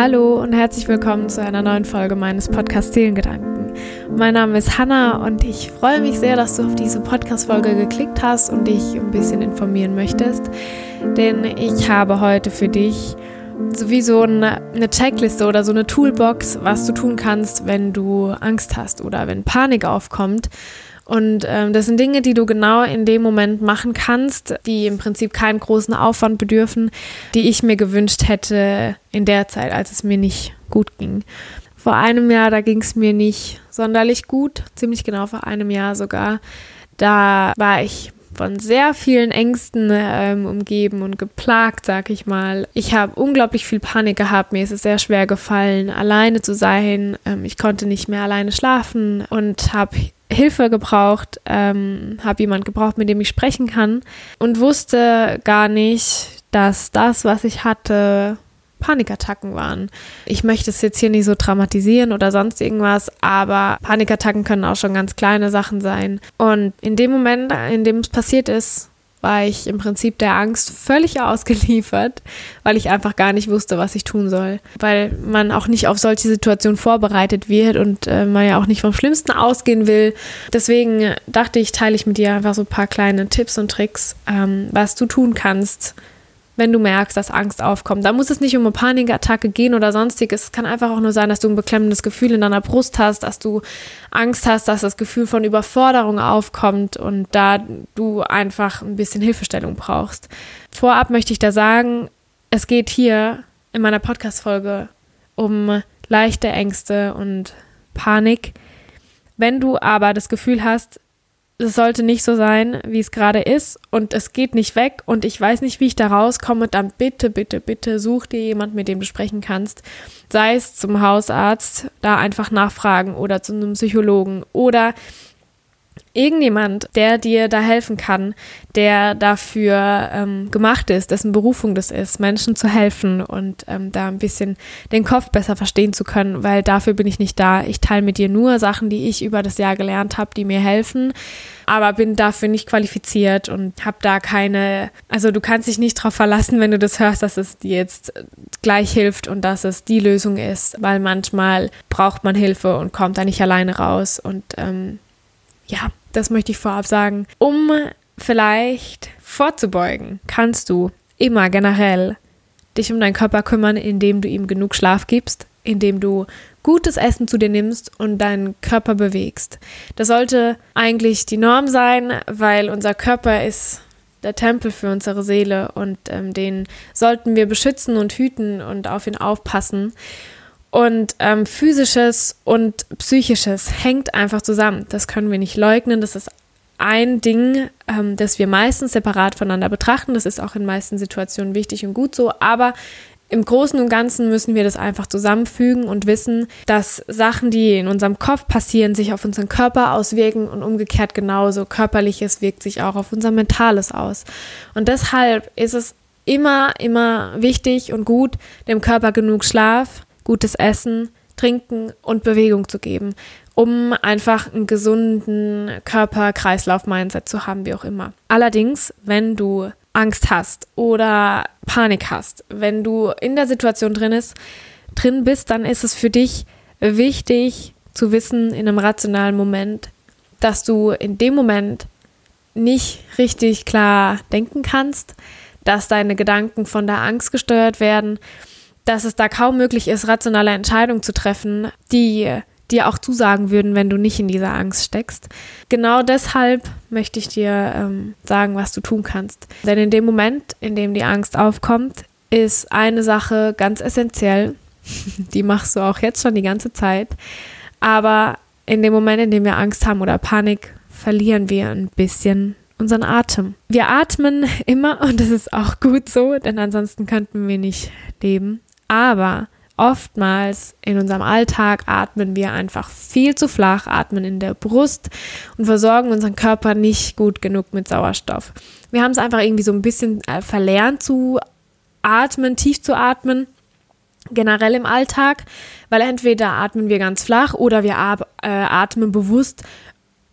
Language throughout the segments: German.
Hallo und herzlich willkommen zu einer neuen Folge meines Podcasts Seelengedanken. Mein Name ist Hanna und ich freue mich sehr, dass du auf diese Podcast-Folge geklickt hast und dich ein bisschen informieren möchtest. Denn ich habe heute für dich sowieso eine Checkliste oder so eine Toolbox, was du tun kannst, wenn du Angst hast oder wenn Panik aufkommt. Und ähm, das sind Dinge, die du genau in dem Moment machen kannst, die im Prinzip keinen großen Aufwand bedürfen, die ich mir gewünscht hätte in der Zeit, als es mir nicht gut ging. Vor einem Jahr, da ging es mir nicht sonderlich gut, ziemlich genau vor einem Jahr sogar. Da war ich von sehr vielen Ängsten ähm, umgeben und geplagt, sag ich mal. Ich habe unglaublich viel Panik gehabt. Mir ist es sehr schwer gefallen, alleine zu sein. Ähm, ich konnte nicht mehr alleine schlafen und habe Hilfe gebraucht, ähm, habe jemand gebraucht, mit dem ich sprechen kann und wusste gar nicht, dass das, was ich hatte, Panikattacken waren. Ich möchte es jetzt hier nicht so dramatisieren oder sonst irgendwas, aber Panikattacken können auch schon ganz kleine Sachen sein. Und in dem Moment, in dem es passiert ist, war ich im Prinzip der Angst völlig ausgeliefert, weil ich einfach gar nicht wusste, was ich tun soll. Weil man auch nicht auf solche Situationen vorbereitet wird und äh, man ja auch nicht vom Schlimmsten ausgehen will. Deswegen dachte ich, teile ich mit dir einfach so ein paar kleine Tipps und Tricks, ähm, was du tun kannst, wenn du merkst, dass Angst aufkommt. Da muss es nicht um eine Panikattacke gehen oder sonstiges. Es kann einfach auch nur sein, dass du ein beklemmendes Gefühl in deiner Brust hast, dass du Angst hast, dass das Gefühl von Überforderung aufkommt und da du einfach ein bisschen Hilfestellung brauchst. Vorab möchte ich da sagen, es geht hier in meiner Podcast-Folge um leichte Ängste und Panik. Wenn du aber das Gefühl hast, es sollte nicht so sein, wie es gerade ist. Und es geht nicht weg. Und ich weiß nicht, wie ich da rauskomme, dann bitte, bitte, bitte such dir jemand, mit dem du sprechen kannst. Sei es zum Hausarzt, da einfach nachfragen oder zu einem Psychologen oder irgendjemand, der dir da helfen kann, der dafür ähm, gemacht ist, dessen Berufung das ist, Menschen zu helfen und ähm, da ein bisschen den Kopf besser verstehen zu können, weil dafür bin ich nicht da. Ich teile mit dir nur Sachen, die ich über das Jahr gelernt habe, die mir helfen, aber bin dafür nicht qualifiziert und habe da keine, also du kannst dich nicht darauf verlassen, wenn du das hörst, dass es dir jetzt gleich hilft und dass es die Lösung ist, weil manchmal braucht man Hilfe und kommt da nicht alleine raus und ähm, ja, das möchte ich vorab sagen. Um vielleicht vorzubeugen, kannst du immer generell dich um deinen Körper kümmern, indem du ihm genug Schlaf gibst, indem du gutes Essen zu dir nimmst und deinen Körper bewegst. Das sollte eigentlich die Norm sein, weil unser Körper ist der Tempel für unsere Seele und ähm, den sollten wir beschützen und hüten und auf ihn aufpassen. Und ähm, physisches und psychisches hängt einfach zusammen. Das können wir nicht leugnen. Das ist ein Ding, ähm, das wir meistens separat voneinander betrachten. Das ist auch in meisten Situationen wichtig und gut so. Aber im Großen und Ganzen müssen wir das einfach zusammenfügen und wissen, dass Sachen, die in unserem Kopf passieren, sich auf unseren Körper auswirken und umgekehrt genauso. Körperliches wirkt sich auch auf unser Mentales aus. Und deshalb ist es immer, immer wichtig und gut, dem Körper genug Schlaf, gutes Essen, Trinken und Bewegung zu geben, um einfach einen gesunden Körper-Kreislauf-Mindset zu haben, wie auch immer. Allerdings, wenn du Angst hast oder Panik hast, wenn du in der Situation drin, ist, drin bist, dann ist es für dich wichtig zu wissen in einem rationalen Moment, dass du in dem Moment nicht richtig klar denken kannst, dass deine Gedanken von der Angst gesteuert werden dass es da kaum möglich ist, rationale Entscheidungen zu treffen, die dir auch zusagen würden, wenn du nicht in dieser Angst steckst. Genau deshalb möchte ich dir ähm, sagen, was du tun kannst. Denn in dem Moment, in dem die Angst aufkommt, ist eine Sache ganz essentiell. die machst du auch jetzt schon die ganze Zeit. Aber in dem Moment, in dem wir Angst haben oder Panik, verlieren wir ein bisschen unseren Atem. Wir atmen immer und das ist auch gut so, denn ansonsten könnten wir nicht leben. Aber oftmals in unserem Alltag atmen wir einfach viel zu flach, atmen in der Brust und versorgen unseren Körper nicht gut genug mit Sauerstoff. Wir haben es einfach irgendwie so ein bisschen äh, verlernt zu atmen, tief zu atmen, generell im Alltag, weil entweder atmen wir ganz flach oder wir äh, atmen bewusst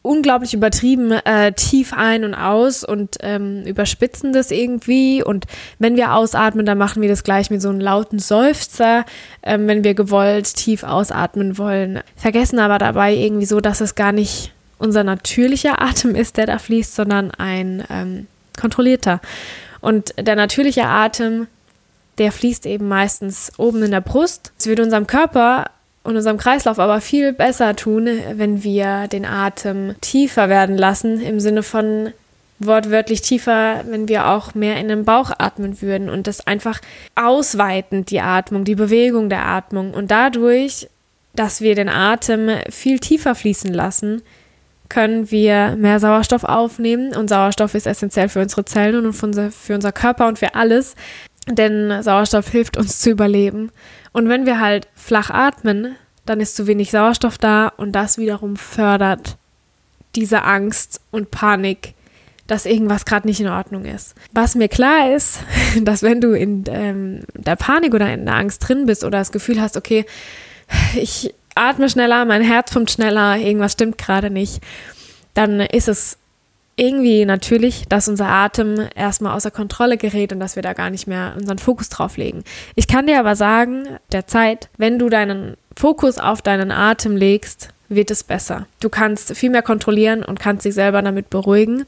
unglaublich übertrieben äh, tief ein und aus und ähm, überspitzen das irgendwie. Und wenn wir ausatmen, dann machen wir das gleich mit so einem lauten Seufzer, ähm, wenn wir gewollt tief ausatmen wollen. Vergessen aber dabei irgendwie so, dass es gar nicht unser natürlicher Atem ist, der da fließt, sondern ein ähm, kontrollierter. Und der natürliche Atem, der fließt eben meistens oben in der Brust. Es wird unserem Körper und unserem Kreislauf aber viel besser tun, wenn wir den Atem tiefer werden lassen, im Sinne von wortwörtlich tiefer, wenn wir auch mehr in den Bauch atmen würden und das einfach ausweitend die Atmung, die Bewegung der Atmung. Und dadurch, dass wir den Atem viel tiefer fließen lassen, können wir mehr Sauerstoff aufnehmen. Und Sauerstoff ist essentiell für unsere Zellen und für unser, für unser Körper und für alles, denn Sauerstoff hilft uns zu überleben. Und wenn wir halt flach atmen, dann ist zu wenig Sauerstoff da und das wiederum fördert diese Angst und Panik, dass irgendwas gerade nicht in Ordnung ist. Was mir klar ist, dass wenn du in ähm, der Panik oder in der Angst drin bist oder das Gefühl hast, okay, ich atme schneller, mein Herz pumpt schneller, irgendwas stimmt gerade nicht, dann ist es irgendwie natürlich, dass unser Atem erstmal außer Kontrolle gerät und dass wir da gar nicht mehr unseren Fokus drauf legen. Ich kann dir aber sagen, der Zeit, wenn du deinen Fokus auf deinen Atem legst, wird es besser. Du kannst viel mehr kontrollieren und kannst dich selber damit beruhigen.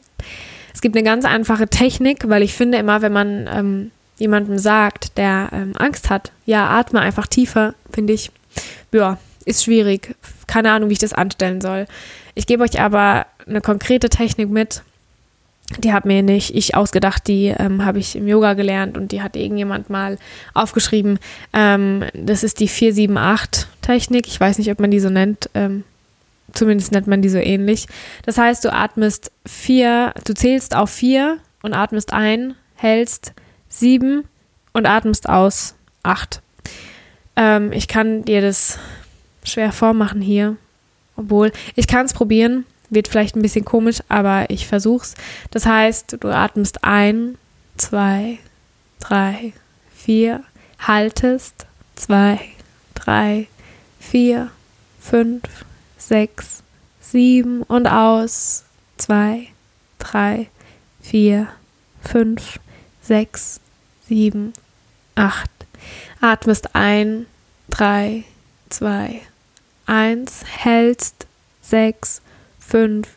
Es gibt eine ganz einfache Technik, weil ich finde immer, wenn man ähm, jemandem sagt, der ähm, Angst hat, ja, atme einfach tiefer, finde ich, ja, ist schwierig. Keine Ahnung, wie ich das anstellen soll. Ich gebe euch aber eine konkrete Technik mit. Die habe mir nicht ich ausgedacht, die ähm, habe ich im Yoga gelernt und die hat irgendjemand mal aufgeschrieben. Ähm, das ist die 478-Technik. Ich weiß nicht, ob man die so nennt. Ähm, zumindest nennt man die so ähnlich. Das heißt, du atmest vier, du zählst auf vier und atmest ein, hältst sieben und atmest aus acht. Ähm, ich kann dir das schwer vormachen hier. Obwohl, ich kann es probieren. Wird vielleicht ein bisschen komisch, aber ich versuch's. Das heißt, du atmest ein, zwei, drei, vier, haltest, zwei, drei, vier, fünf, sechs, sieben und aus, zwei, drei, vier, fünf, sechs, sieben, acht. Atmest ein, drei, zwei, eins, hältst, sechs, fünf,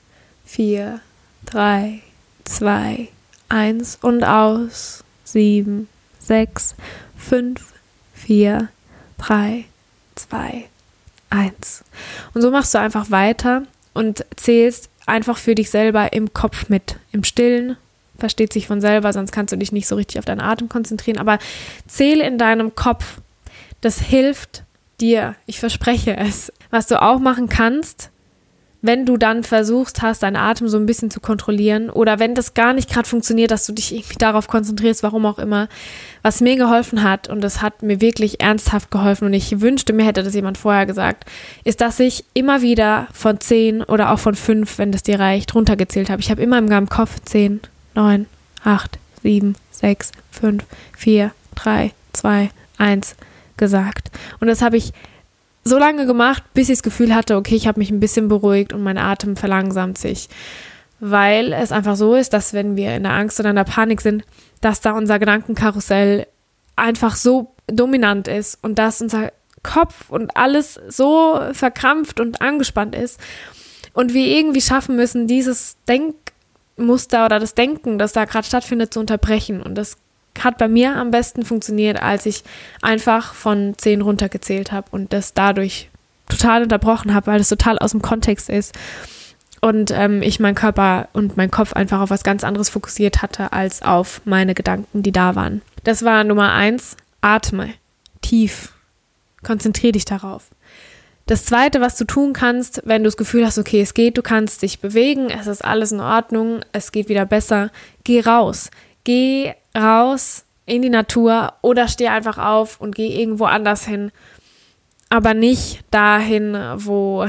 vier, drei, zwei, eins und aus, sieben, sechs, fünf, vier, drei, zwei, eins. Und so machst du einfach weiter und zählst einfach für dich selber im Kopf mit, im Stillen. Versteht sich von selber, sonst kannst du dich nicht so richtig auf deinen Atem konzentrieren. Aber zähle in deinem Kopf. Das hilft dir. Ich verspreche es. Was du auch machen kannst, wenn du dann versuchst hast, deinen Atem so ein bisschen zu kontrollieren oder wenn das gar nicht gerade funktioniert, dass du dich irgendwie darauf konzentrierst, warum auch immer, was mir geholfen hat und das hat mir wirklich ernsthaft geholfen und ich wünschte, mir hätte das jemand vorher gesagt, ist, dass ich immer wieder von zehn oder auch von fünf, wenn das dir reicht, runtergezählt habe. Ich habe immer im Kopf zehn, neun, acht, sieben, sechs, fünf, vier, drei, zwei, eins gesagt. Und das habe ich so lange gemacht, bis ich das Gefühl hatte, okay, ich habe mich ein bisschen beruhigt und mein Atem verlangsamt sich. Weil es einfach so ist, dass wenn wir in der Angst oder in der Panik sind, dass da unser Gedankenkarussell einfach so dominant ist und dass unser Kopf und alles so verkrampft und angespannt ist und wir irgendwie schaffen müssen, dieses Denkmuster oder das Denken, das da gerade stattfindet, zu unterbrechen. Und das hat bei mir am besten funktioniert, als ich einfach von 10 runtergezählt habe und das dadurch total unterbrochen habe, weil es total aus dem Kontext ist und ähm, ich meinen Körper und meinen Kopf einfach auf was ganz anderes fokussiert hatte als auf meine Gedanken, die da waren. Das war Nummer eins. Atme tief. Konzentriere dich darauf. Das zweite, was du tun kannst, wenn du das Gefühl hast, okay, es geht, du kannst dich bewegen, es ist alles in Ordnung, es geht wieder besser, geh raus. Geh raus in die Natur oder steh einfach auf und geh irgendwo anders hin. Aber nicht dahin, wo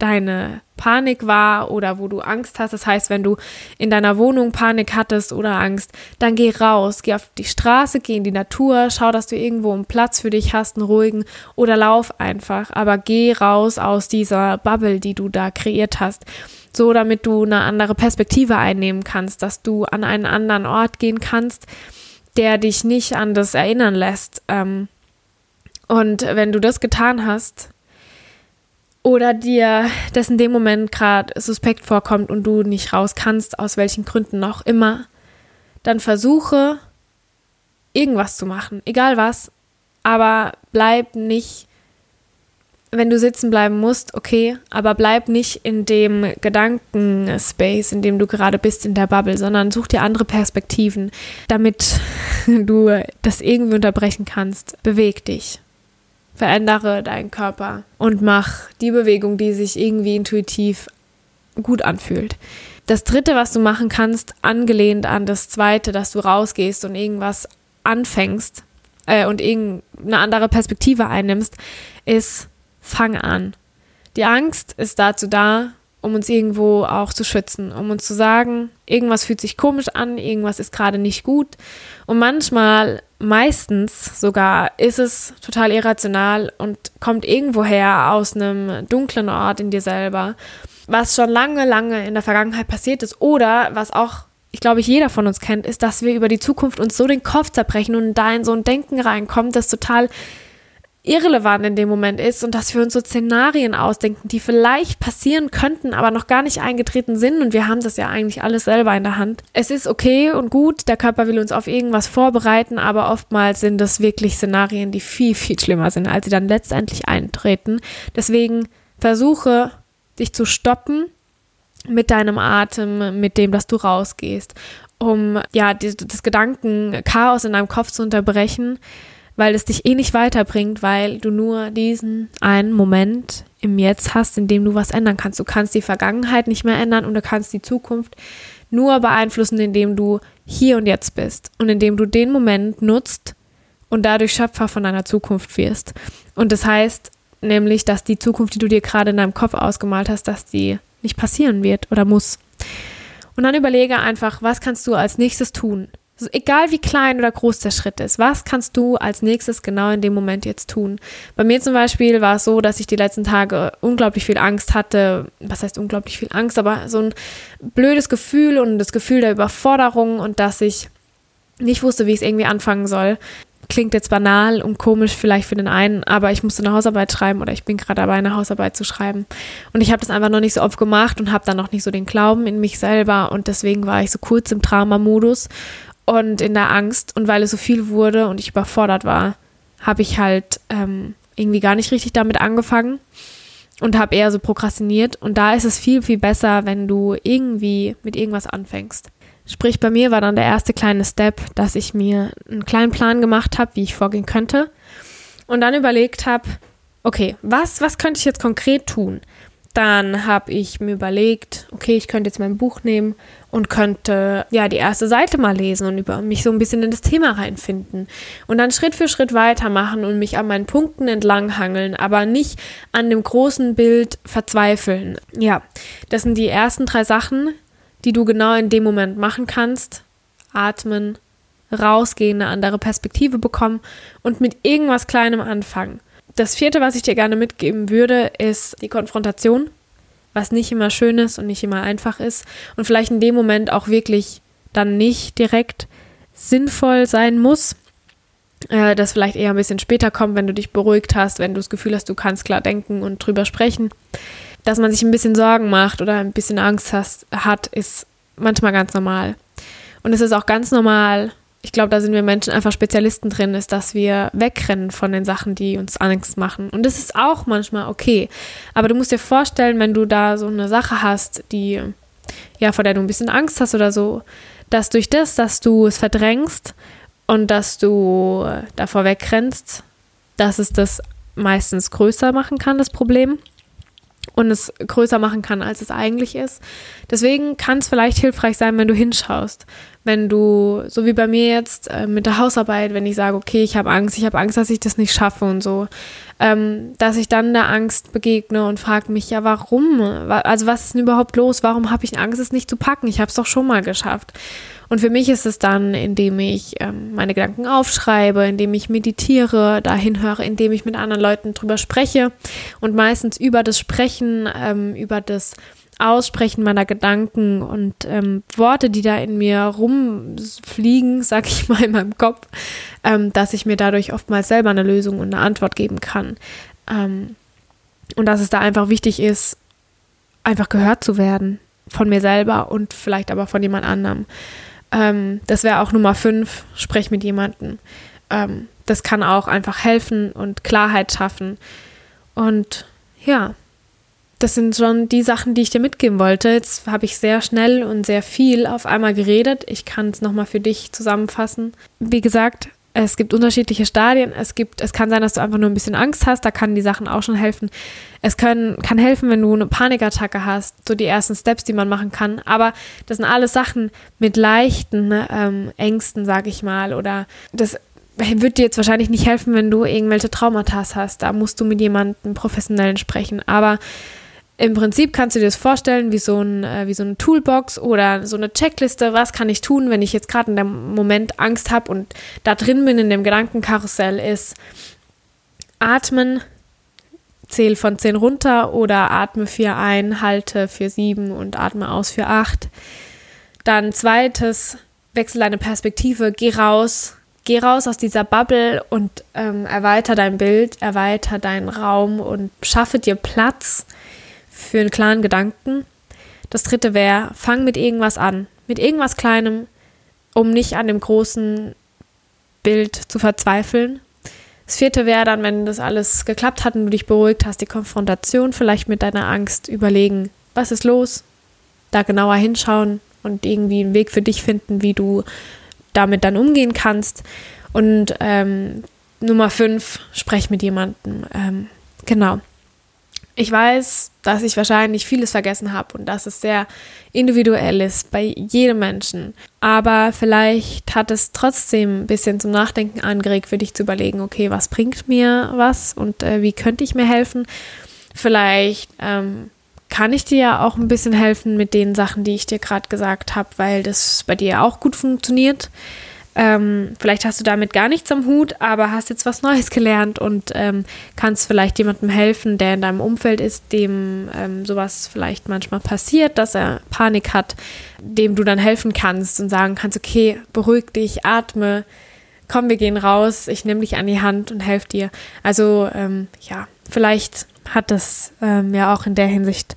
deine Panik war oder wo du Angst hast. Das heißt, wenn du in deiner Wohnung Panik hattest oder Angst, dann geh raus, geh auf die Straße, geh in die Natur, schau, dass du irgendwo einen Platz für dich hast, einen ruhigen oder lauf einfach. Aber geh raus aus dieser Bubble, die du da kreiert hast. So, damit du eine andere Perspektive einnehmen kannst, dass du an einen anderen Ort gehen kannst, der dich nicht an das erinnern lässt. Ähm, und wenn du das getan hast, oder dir das in dem Moment gerade suspekt vorkommt und du nicht raus kannst, aus welchen Gründen auch immer, dann versuche irgendwas zu machen, egal was, aber bleib nicht, wenn du sitzen bleiben musst, okay, aber bleib nicht in dem Gedankenspace, in dem du gerade bist, in der Bubble, sondern such dir andere Perspektiven, damit du das irgendwie unterbrechen kannst. Beweg dich. Verändere deinen Körper und mach die Bewegung, die sich irgendwie intuitiv gut anfühlt. Das dritte, was du machen kannst, angelehnt an das zweite, dass du rausgehst und irgendwas anfängst äh, und irgendeine andere Perspektive einnimmst, ist, fang an. Die Angst ist dazu da, um uns irgendwo auch zu schützen, um uns zu sagen, irgendwas fühlt sich komisch an, irgendwas ist gerade nicht gut. Und manchmal, meistens sogar, ist es total irrational und kommt irgendwoher aus einem dunklen Ort in dir selber, was schon lange, lange in der Vergangenheit passiert ist oder was auch ich glaube, jeder von uns kennt, ist, dass wir über die Zukunft uns so den Kopf zerbrechen und da in so ein Denken reinkommen, das total irrelevant in dem Moment ist und dass wir uns so Szenarien ausdenken, die vielleicht passieren könnten, aber noch gar nicht eingetreten sind und wir haben das ja eigentlich alles selber in der Hand. Es ist okay und gut, der Körper will uns auf irgendwas vorbereiten, aber oftmals sind das wirklich Szenarien, die viel, viel schlimmer sind, als sie dann letztendlich eintreten. Deswegen versuche, dich zu stoppen mit deinem Atem, mit dem, dass du rausgehst, um ja das Gedankenchaos in deinem Kopf zu unterbrechen weil es dich eh nicht weiterbringt, weil du nur diesen einen Moment im Jetzt hast, in dem du was ändern kannst. Du kannst die Vergangenheit nicht mehr ändern und du kannst die Zukunft nur beeinflussen, indem du hier und jetzt bist und indem du den Moment nutzt und dadurch Schöpfer von deiner Zukunft wirst. Und das heißt nämlich, dass die Zukunft, die du dir gerade in deinem Kopf ausgemalt hast, dass die nicht passieren wird oder muss. Und dann überlege einfach, was kannst du als nächstes tun? Also egal wie klein oder groß der Schritt ist, was kannst du als nächstes genau in dem Moment jetzt tun? Bei mir zum Beispiel war es so, dass ich die letzten Tage unglaublich viel Angst hatte. Was heißt unglaublich viel Angst? Aber so ein blödes Gefühl und das Gefühl der Überforderung und dass ich nicht wusste, wie ich es irgendwie anfangen soll. Klingt jetzt banal und komisch vielleicht für den einen, aber ich musste eine Hausarbeit schreiben oder ich bin gerade dabei, eine Hausarbeit zu schreiben. Und ich habe das einfach noch nicht so oft gemacht und habe dann noch nicht so den Glauben in mich selber und deswegen war ich so kurz im Traumamodus und in der Angst. Und weil es so viel wurde und ich überfordert war, habe ich halt ähm, irgendwie gar nicht richtig damit angefangen und habe eher so prokrastiniert. Und da ist es viel, viel besser, wenn du irgendwie mit irgendwas anfängst. Sprich, bei mir war dann der erste kleine Step, dass ich mir einen kleinen Plan gemacht habe, wie ich vorgehen könnte. Und dann überlegt habe, okay, was, was könnte ich jetzt konkret tun? Dann habe ich mir überlegt, okay, ich könnte jetzt mein Buch nehmen und könnte ja die erste Seite mal lesen und über mich so ein bisschen in das Thema reinfinden und dann Schritt für Schritt weitermachen und mich an meinen Punkten entlanghangeln, aber nicht an dem großen Bild verzweifeln. Ja, das sind die ersten drei Sachen, die du genau in dem Moment machen kannst. Atmen, rausgehen, eine andere Perspektive bekommen und mit irgendwas Kleinem anfangen. Das vierte, was ich dir gerne mitgeben würde, ist die Konfrontation, was nicht immer schön ist und nicht immer einfach ist und vielleicht in dem Moment auch wirklich dann nicht direkt sinnvoll sein muss. Äh, das vielleicht eher ein bisschen später kommt, wenn du dich beruhigt hast, wenn du das Gefühl hast, du kannst klar denken und drüber sprechen. Dass man sich ein bisschen Sorgen macht oder ein bisschen Angst hast, hat, ist manchmal ganz normal. Und es ist auch ganz normal, ich glaube, da sind wir Menschen einfach Spezialisten drin, ist, dass wir wegrennen von den Sachen, die uns Angst machen. Und das ist auch manchmal okay. Aber du musst dir vorstellen, wenn du da so eine Sache hast, die, ja, vor der du ein bisschen Angst hast oder so, dass durch das, dass du es verdrängst und dass du davor wegrennst, dass es das meistens größer machen kann, das Problem und es größer machen kann, als es eigentlich ist. Deswegen kann es vielleicht hilfreich sein, wenn du hinschaust. Wenn du, so wie bei mir jetzt äh, mit der Hausarbeit, wenn ich sage, okay, ich habe Angst, ich habe Angst, dass ich das nicht schaffe und so, ähm, dass ich dann der Angst begegne und frage mich, ja, warum? Also was ist denn überhaupt los? Warum habe ich Angst, es nicht zu packen? Ich habe es doch schon mal geschafft. Und für mich ist es dann, indem ich ähm, meine Gedanken aufschreibe, indem ich meditiere, dahin höre, indem ich mit anderen Leuten drüber spreche und meistens über das Sprechen, ähm, über das Aussprechen meiner Gedanken und ähm, Worte, die da in mir rumfliegen, sag ich mal in meinem Kopf, ähm, dass ich mir dadurch oftmals selber eine Lösung und eine Antwort geben kann. Ähm, und dass es da einfach wichtig ist, einfach gehört zu werden von mir selber und vielleicht aber von jemand anderem. Ähm, das wäre auch Nummer fünf, sprech mit jemandem. Ähm, das kann auch einfach helfen und Klarheit schaffen. Und ja, das sind schon die Sachen, die ich dir mitgeben wollte. Jetzt habe ich sehr schnell und sehr viel auf einmal geredet. Ich kann es nochmal für dich zusammenfassen. Wie gesagt, es gibt unterschiedliche Stadien. Es gibt, es kann sein, dass du einfach nur ein bisschen Angst hast. Da kann die Sachen auch schon helfen. Es können, kann helfen, wenn du eine Panikattacke hast. So die ersten Steps, die man machen kann. Aber das sind alles Sachen mit leichten ähm, Ängsten, sage ich mal. Oder das wird dir jetzt wahrscheinlich nicht helfen, wenn du irgendwelche Traumata hast. Da musst du mit jemandem professionellen sprechen. Aber im Prinzip kannst du dir das vorstellen wie so, ein, äh, wie so eine Toolbox oder so eine Checkliste. Was kann ich tun, wenn ich jetzt gerade in dem Moment Angst habe und da drin bin in dem Gedankenkarussell ist atmen, zähl von 10 runter oder atme 4 ein, halte für 7 und atme aus für 8. Dann zweites, wechsel deine Perspektive, geh raus, geh raus aus dieser Bubble und ähm, erweiter dein Bild, erweiter deinen Raum und schaffe dir Platz für einen klaren Gedanken. Das dritte wäre, fang mit irgendwas an, mit irgendwas Kleinem, um nicht an dem großen Bild zu verzweifeln. Das vierte wäre dann, wenn das alles geklappt hat und du dich beruhigt hast, die Konfrontation vielleicht mit deiner Angst überlegen, was ist los, da genauer hinschauen und irgendwie einen Weg für dich finden, wie du damit dann umgehen kannst. Und ähm, Nummer fünf, sprech mit jemandem. Ähm, genau. Ich weiß, dass ich wahrscheinlich vieles vergessen habe und dass es sehr individuell ist bei jedem Menschen. Aber vielleicht hat es trotzdem ein bisschen zum Nachdenken angeregt, für dich zu überlegen, okay, was bringt mir was und äh, wie könnte ich mir helfen? Vielleicht ähm, kann ich dir ja auch ein bisschen helfen mit den Sachen, die ich dir gerade gesagt habe, weil das bei dir auch gut funktioniert. Ähm, vielleicht hast du damit gar nichts am Hut, aber hast jetzt was Neues gelernt und ähm, kannst vielleicht jemandem helfen, der in deinem Umfeld ist, dem ähm, sowas vielleicht manchmal passiert, dass er Panik hat, dem du dann helfen kannst und sagen kannst, okay, beruhig dich, atme, komm, wir gehen raus, ich nehme dich an die Hand und helfe dir. Also ähm, ja, vielleicht hat das ähm, ja auch in der Hinsicht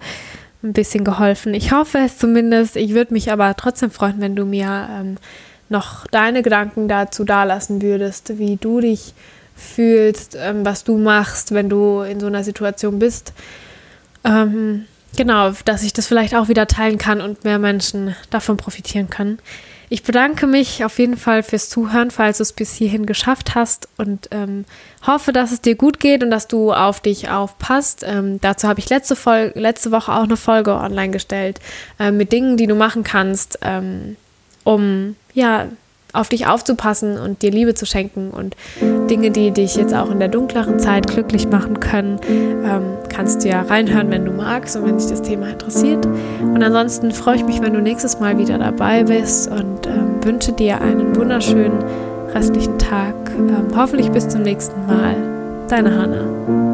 ein bisschen geholfen. Ich hoffe es zumindest. Ich würde mich aber trotzdem freuen, wenn du mir ähm, noch deine Gedanken dazu dalassen würdest, wie du dich fühlst, ähm, was du machst, wenn du in so einer Situation bist. Ähm, genau, dass ich das vielleicht auch wieder teilen kann und mehr Menschen davon profitieren können. Ich bedanke mich auf jeden Fall fürs Zuhören, falls du es bis hierhin geschafft hast und ähm, hoffe, dass es dir gut geht und dass du auf dich aufpasst. Ähm, dazu habe ich letzte, Folge, letzte Woche auch eine Folge online gestellt äh, mit Dingen, die du machen kannst, ähm, um ja, auf dich aufzupassen und dir Liebe zu schenken und Dinge, die dich jetzt auch in der dunkleren Zeit glücklich machen können, ähm, kannst du ja reinhören, wenn du magst und wenn dich das Thema interessiert. Und ansonsten freue ich mich, wenn du nächstes Mal wieder dabei bist und ähm, wünsche dir einen wunderschönen restlichen Tag. Ähm, hoffentlich bis zum nächsten Mal. Deine Hanna.